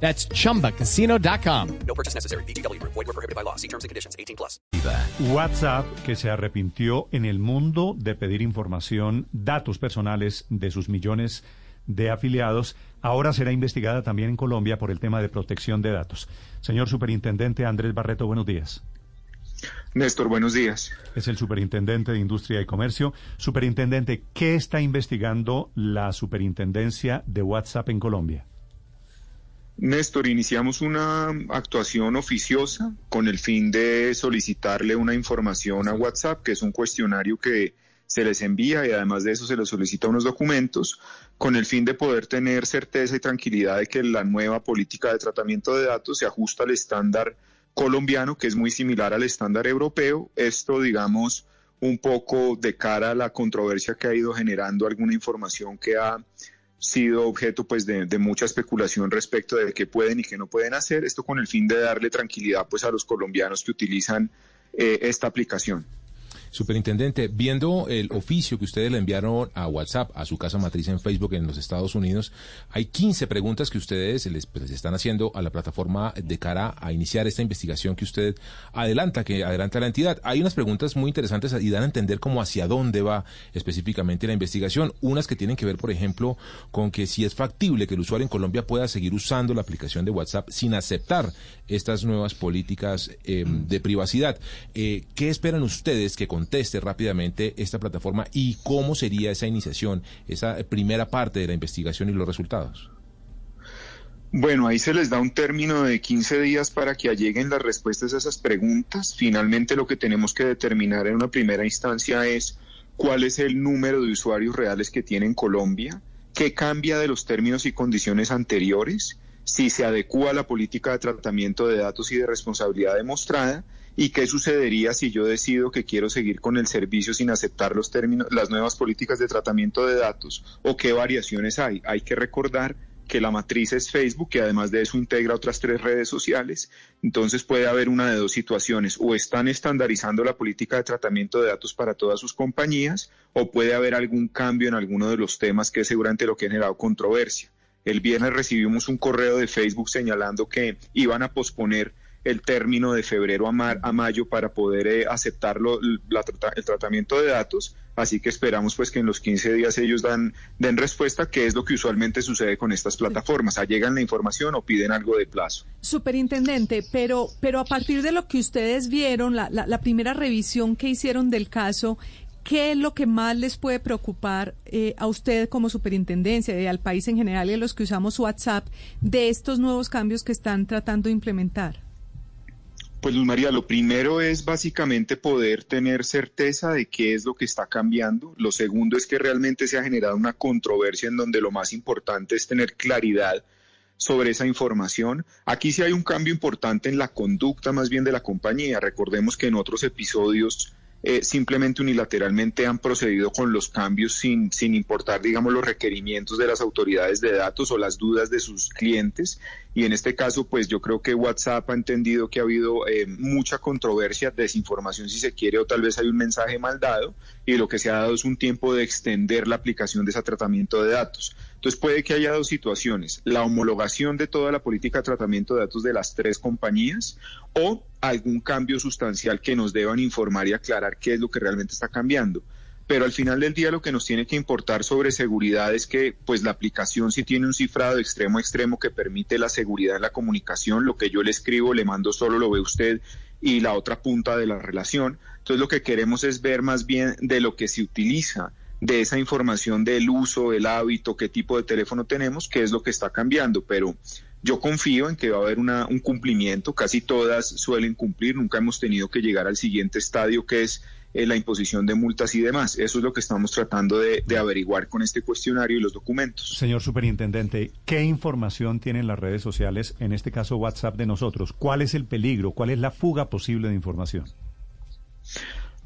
That's chumbacasino.com. No purchase necessary. BGW. Void were prohibited by law. See terms and conditions. 18 plus. WhatsApp, que se arrepintió en el mundo de pedir información, datos personales de sus millones de afiliados, ahora será investigada también en Colombia por el tema de protección de datos. Señor Superintendente Andrés Barreto, buenos días. Néstor, buenos días. Es el Superintendente de Industria y Comercio. Superintendente, ¿qué está investigando la Superintendencia de WhatsApp en Colombia? Néstor, iniciamos una actuación oficiosa con el fin de solicitarle una información a WhatsApp, que es un cuestionario que se les envía y además de eso se les solicita unos documentos con el fin de poder tener certeza y tranquilidad de que la nueva política de tratamiento de datos se ajusta al estándar colombiano, que es muy similar al estándar europeo. Esto, digamos, un poco de cara a la controversia que ha ido generando alguna información que ha sido objeto pues de, de, mucha especulación respecto de qué pueden y qué no pueden hacer, esto con el fin de darle tranquilidad pues a los colombianos que utilizan eh, esta aplicación. Superintendente, viendo el oficio que ustedes le enviaron a WhatsApp, a su casa matriz en Facebook en los Estados Unidos, hay 15 preguntas que ustedes les, pues, están haciendo a la plataforma de cara a iniciar esta investigación que usted adelanta, que adelanta la entidad. Hay unas preguntas muy interesantes y dan a entender cómo hacia dónde va específicamente la investigación. Unas que tienen que ver, por ejemplo, con que si es factible que el usuario en Colombia pueda seguir usando la aplicación de WhatsApp sin aceptar estas nuevas políticas eh, de privacidad. Eh, ¿Qué esperan ustedes que conteste rápidamente esta plataforma y cómo sería esa iniciación, esa primera parte de la investigación y los resultados? Bueno, ahí se les da un término de 15 días para que lleguen las respuestas a esas preguntas. Finalmente lo que tenemos que determinar en una primera instancia es cuál es el número de usuarios reales que tiene en Colombia, qué cambia de los términos y condiciones anteriores, si se adecúa a la política de tratamiento de datos y de responsabilidad demostrada y qué sucedería si yo decido que quiero seguir con el servicio sin aceptar los términos, las nuevas políticas de tratamiento de datos o qué variaciones hay. Hay que recordar que la matriz es Facebook, que además de eso integra otras tres redes sociales. Entonces puede haber una de dos situaciones. O están estandarizando la política de tratamiento de datos para todas sus compañías, o puede haber algún cambio en alguno de los temas que es seguramente lo que ha generado controversia. El viernes recibimos un correo de Facebook señalando que iban a posponer el término de febrero a, mar, a mayo para poder eh, aceptarlo la, el tratamiento de datos. Así que esperamos pues que en los 15 días ellos dan, den respuesta, que es lo que usualmente sucede con estas plataformas. Allegan la información o piden algo de plazo. Superintendente, pero, pero a partir de lo que ustedes vieron, la, la, la primera revisión que hicieron del caso, ¿Qué es lo que más les puede preocupar eh, a usted como superintendencia y al país en general y a los que usamos WhatsApp de estos nuevos cambios que están tratando de implementar? Pues Luz María, lo primero es básicamente poder tener certeza de qué es lo que está cambiando. Lo segundo es que realmente se ha generado una controversia en donde lo más importante es tener claridad sobre esa información. Aquí sí hay un cambio importante en la conducta más bien de la compañía. Recordemos que en otros episodios eh, simplemente unilateralmente han procedido con los cambios sin, sin importar, digamos, los requerimientos de las autoridades de datos o las dudas de sus clientes. Y en este caso, pues yo creo que WhatsApp ha entendido que ha habido eh, mucha controversia, desinformación si se quiere, o tal vez hay un mensaje mal dado, y lo que se ha dado es un tiempo de extender la aplicación de ese tratamiento de datos. Entonces puede que haya dos situaciones, la homologación de toda la política de tratamiento de datos de las tres compañías o algún cambio sustancial que nos deban informar y aclarar qué es lo que realmente está cambiando. Pero al final del día lo que nos tiene que importar sobre seguridad es que pues la aplicación sí tiene un cifrado extremo a extremo que permite la seguridad en la comunicación, lo que yo le escribo, le mando solo lo ve usted y la otra punta de la relación. Entonces lo que queremos es ver más bien de lo que se utiliza de esa información del uso, el hábito, qué tipo de teléfono tenemos, qué es lo que está cambiando. Pero Yo confío en que va a haber una, un cumplimiento, casi todas suelen cumplir, nunca hemos tenido que llegar al siguiente estadio que es eh, la imposición de multas y demás. Eso es lo que estamos tratando de, de averiguar con este cuestionario y los documentos. Señor Superintendente, ¿qué información tienen las redes sociales, en este caso WhatsApp de nosotros? ¿Cuál es el peligro? ¿Cuál es la fuga posible de información?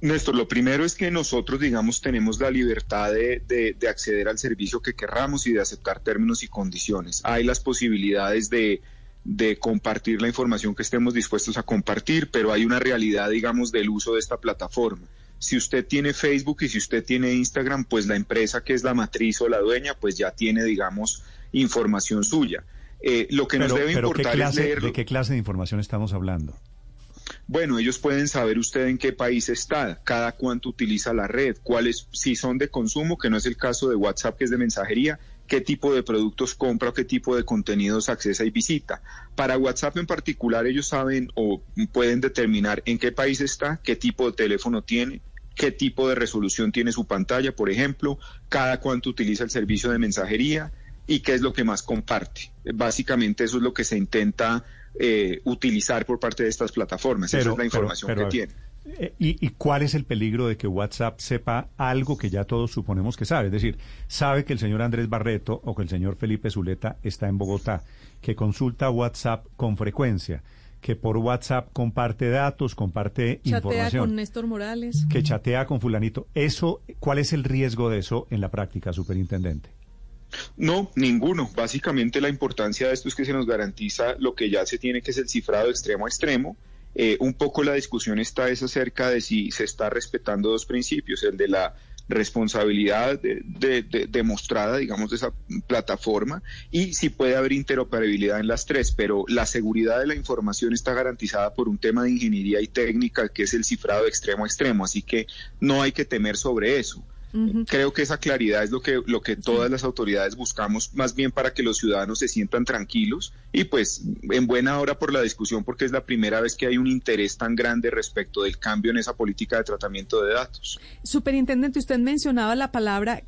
Néstor, lo primero es que nosotros, digamos, tenemos la libertad de, de, de, acceder al servicio que querramos y de aceptar términos y condiciones. Hay las posibilidades de, de, compartir la información que estemos dispuestos a compartir, pero hay una realidad, digamos, del uso de esta plataforma. Si usted tiene Facebook y si usted tiene Instagram, pues la empresa que es la matriz o la dueña, pues ya tiene, digamos, información suya. Eh, lo que pero, nos debe pero importar ¿qué clase, es leer... ¿De qué clase de información estamos hablando? Bueno, ellos pueden saber usted en qué país está, cada cuánto utiliza la red, cuáles, si son de consumo, que no es el caso de WhatsApp, que es de mensajería, qué tipo de productos compra qué tipo de contenidos accesa y visita. Para WhatsApp en particular, ellos saben o pueden determinar en qué país está, qué tipo de teléfono tiene, qué tipo de resolución tiene su pantalla, por ejemplo, cada cuánto utiliza el servicio de mensajería y qué es lo que más comparte. Básicamente eso es lo que se intenta eh, utilizar por parte de estas plataformas. Pero, Esa es la información pero, pero, que tiene. Eh, ¿Y, ¿Y cuál es el peligro de que WhatsApp sepa algo que ya todos suponemos que sabe? Es decir, sabe que el señor Andrés Barreto o que el señor Felipe Zuleta está en Bogotá, que consulta WhatsApp con frecuencia, que por WhatsApp comparte datos, comparte chatea información. con Néstor Morales. Que chatea con fulanito. Eso, ¿Cuál es el riesgo de eso en la práctica, superintendente? No, ninguno. Básicamente la importancia de esto es que se nos garantiza lo que ya se tiene, que es el cifrado extremo a extremo. Eh, un poco la discusión está es acerca de si se está respetando dos principios, el de la responsabilidad de, de, de, demostrada, digamos, de esa plataforma y si puede haber interoperabilidad en las tres, pero la seguridad de la información está garantizada por un tema de ingeniería y técnica que es el cifrado extremo a extremo, así que no hay que temer sobre eso. Uh -huh. Creo que esa claridad es lo que, lo que todas las autoridades buscamos, más bien para que los ciudadanos se sientan tranquilos y pues en buena hora por la discusión, porque es la primera vez que hay un interés tan grande respecto del cambio en esa política de tratamiento de datos. Superintendente, usted mencionaba la palabra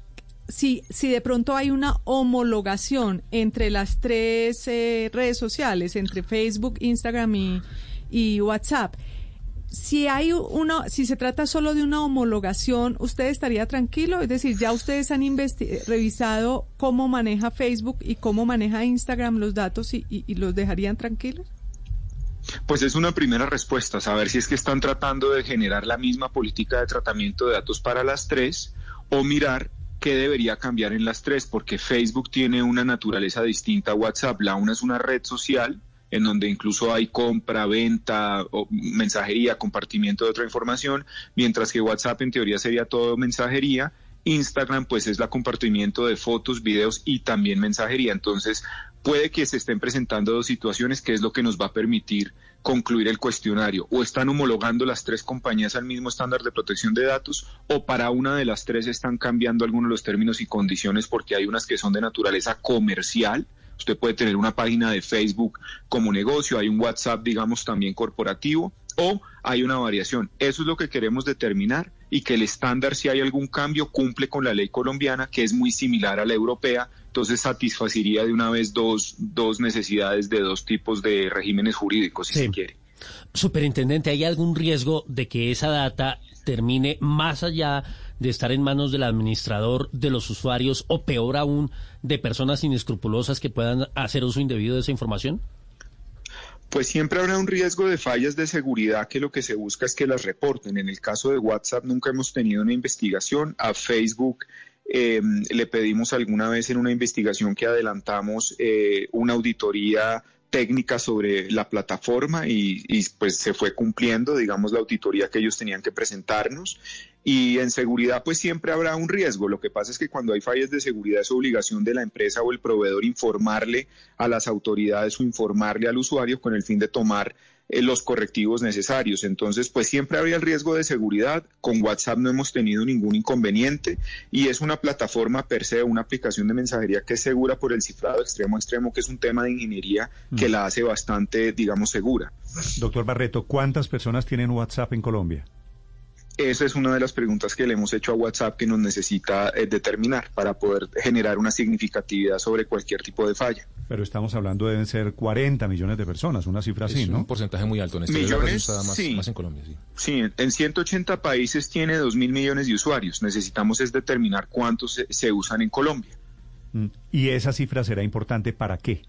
si, si de pronto hay una homologación entre las tres eh, redes sociales, entre Facebook, Instagram y, y WhatsApp si hay uno, si se trata solo de una homologación, ¿usted estaría tranquilo? Es decir, ya ustedes han revisado cómo maneja Facebook y cómo maneja Instagram los datos y, y, y, los dejarían tranquilos? Pues es una primera respuesta, saber si es que están tratando de generar la misma política de tratamiento de datos para las tres o mirar qué debería cambiar en las tres, porque Facebook tiene una naturaleza distinta a WhatsApp. La una es una red social en donde incluso hay compra, venta, o mensajería, compartimiento de otra información, mientras que WhatsApp en teoría sería todo mensajería. Instagram pues es la compartimiento de fotos, videos y también mensajería. Entonces puede que se estén presentando dos situaciones que es lo que nos va a permitir concluir el cuestionario. O están homologando las tres compañías al mismo estándar de protección de datos o para una de las tres están cambiando algunos de los términos y condiciones porque hay unas que son de naturaleza comercial Usted puede tener una página de Facebook como negocio, hay un WhatsApp, digamos, también corporativo, o hay una variación. Eso es lo que queremos determinar y que el estándar, si hay algún cambio, cumple con la ley colombiana, que es muy similar a la europea, entonces satisfacería de una vez dos, dos necesidades de dos tipos de regímenes jurídicos, si sí. se quiere. Superintendente, ¿hay algún riesgo de que esa data termine más allá de estar en manos del administrador de los usuarios o peor aún de personas inescrupulosas que puedan hacer uso indebido de esa información? Pues siempre habrá un riesgo de fallas de seguridad que lo que se busca es que las reporten. En el caso de WhatsApp nunca hemos tenido una investigación. A Facebook eh, le pedimos alguna vez en una investigación que adelantamos eh, una auditoría técnica sobre la plataforma y, y, pues se fue cumpliendo, digamos, la auditoría que ellos tenían que presentarnos. Y en seguridad, pues siempre habrá un riesgo. Lo que pasa es que cuando hay fallas de seguridad es obligación de la empresa o el proveedor informarle a las autoridades o informarle al usuario con el fin de tomar eh, los correctivos necesarios. Entonces, pues siempre habría el riesgo de seguridad. Con WhatsApp no hemos tenido ningún inconveniente y es una plataforma per se, una aplicación de mensajería que es segura por el cifrado extremo a extremo, que es un tema de ingeniería que mm. la hace bastante, digamos, segura. Doctor Barreto, ¿cuántas personas tienen WhatsApp en Colombia? Esa es una de las preguntas que le hemos hecho a WhatsApp que nos necesita eh, determinar para poder generar una significatividad sobre cualquier tipo de falla. Pero estamos hablando deben ser 40 millones de personas, una cifra así, es ¿no? un porcentaje muy alto. En este Millones, más, sí. más en Colombia, sí. Sí, en 180 países tiene 2 mil millones de usuarios. Necesitamos es determinar cuántos se, se usan en Colombia. Mm. ¿Y esa cifra será importante para qué?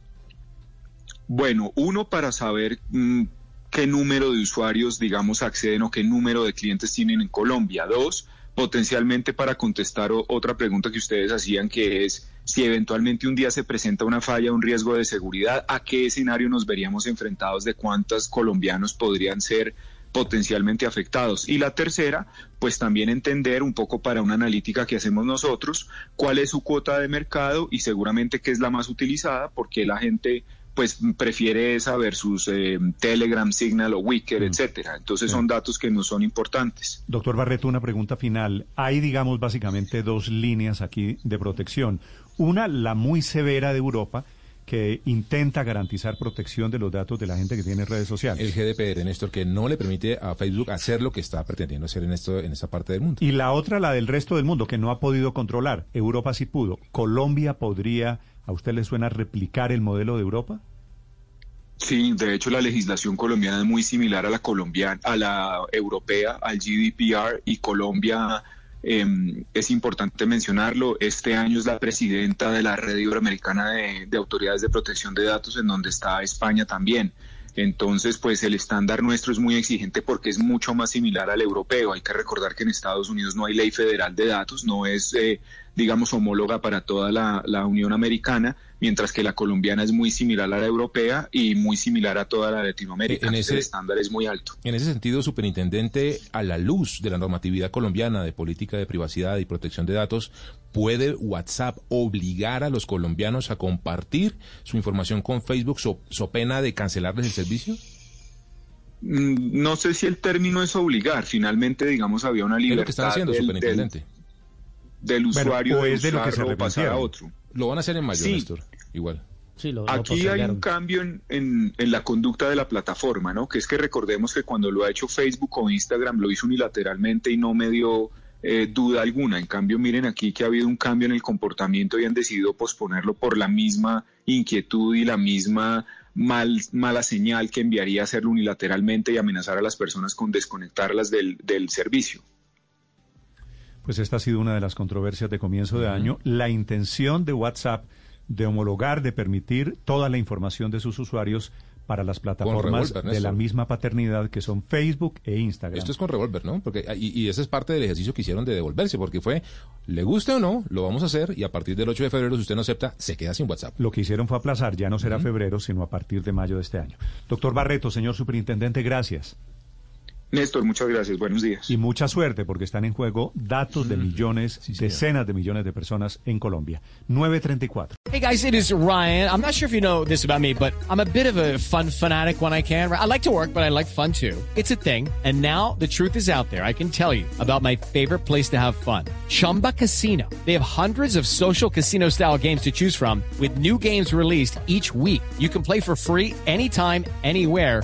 Bueno, uno para saber mm, qué número de usuarios, digamos, acceden o qué número de clientes tienen en Colombia. Dos, potencialmente para contestar otra pregunta que ustedes hacían, que es si eventualmente un día se presenta una falla, un riesgo de seguridad, ¿a qué escenario nos veríamos enfrentados de cuántos colombianos podrían ser potencialmente afectados. Y la tercera, pues también entender un poco para una analítica que hacemos nosotros, cuál es su cuota de mercado y seguramente qué es la más utilizada, porque la gente pues prefiere esa versus eh, Telegram, Signal o Wicker, etcétera. Entonces Sí. son datos que no son importantes. Doctor Barreto, una pregunta final. Hay, digamos, básicamente dos líneas aquí de protección. Una, la muy severa de Europa, que intenta garantizar protección de los datos de la gente que tiene redes sociales. El GDPR, Néstor, que no le permite a Facebook hacer lo que está pretendiendo hacer en, esto, en esta parte del mundo. Y la otra, la del resto del mundo, que no ha podido controlar. Europa sí pudo. ¿Colombia podría, a usted le suena, replicar el modelo de Europa? Sí, de hecho la legislación colombiana es muy similar a la colombiana, a la europea, al GDPR y Colombia eh, es importante mencionarlo. Este año es la presidenta de la red iberoamericana de, de autoridades de protección de datos, en donde está España también. Entonces, pues el estándar nuestro es muy exigente porque es mucho más similar al europeo. Hay que recordar que en Estados Unidos no hay ley federal de datos, no es, eh, digamos, homóloga para toda la, la Unión Americana, mientras que la colombiana es muy similar a la europea y muy similar a toda la Latinoamérica. En Entonces, ese- El estándar es muy alto. En ese sentido, superintendente, a la luz de la normatividad colombiana de política de privacidad y protección de datos, ¿puede WhatsApp obligar a los colombianos a compartir su información con Facebook so, so pena de cancelarles el servicio? Mm, No sé si el término es obligar. Finalmente, digamos, había una Es libertad lo que están haciendo, del, del, superintendente. del Bueno, usuario o de es de lo que se o pasar a otro. Lo van a hacer en mayo, Sí. Néstor. Igual. Sí, lo, lo Aquí hay un cambio en, en- en la conducta de la plataforma, ¿no? Que es que recordemos que cuando lo ha hecho Facebook o Instagram lo hizo unilateralmente y no me dio eh, duda alguna. En cambio, miren aquí que ha habido un cambio en el comportamiento y han decidido posponerlo por la misma inquietud y la misma mal, mala señal que enviaría hacerlo unilateralmente y amenazar a las personas con desconectarlas del, del servicio. Pues esta ha sido una de las controversias de comienzo de año. La intención de WhatsApp de homologar, de permitir toda la información de sus usuarios para las plataformas de la misma paternidad que son Facebook e Instagram. Esto es con revólver, ¿no? Porque y, y ese es parte del ejercicio que hicieron de devolverse, porque fue, le guste o no, lo vamos a hacer y a partir del 8 de febrero, si usted no acepta, se queda sin WhatsApp. Lo que hicieron fue aplazar, ya no será febrero, sino a partir de mayo de este año. Doctor Barreto, señor superintendente, gracias. Néstor, muchas gracias. Buenos días. Y mucha suerte porque están en juego datos de millones, decenas de millones de personas en Colombia. 934. Hey guys, it is Ryan. I'm not sure if you know this about me, but I'm a bit of a fun fanatic when I can. I like to work, but I like fun too. It's a thing. And now the truth is out there. I can tell you about my favorite place to have fun. Chumba Casino. They have hundreds of social casino style games to choose from with new games released each week. You can play for free anytime, anywhere.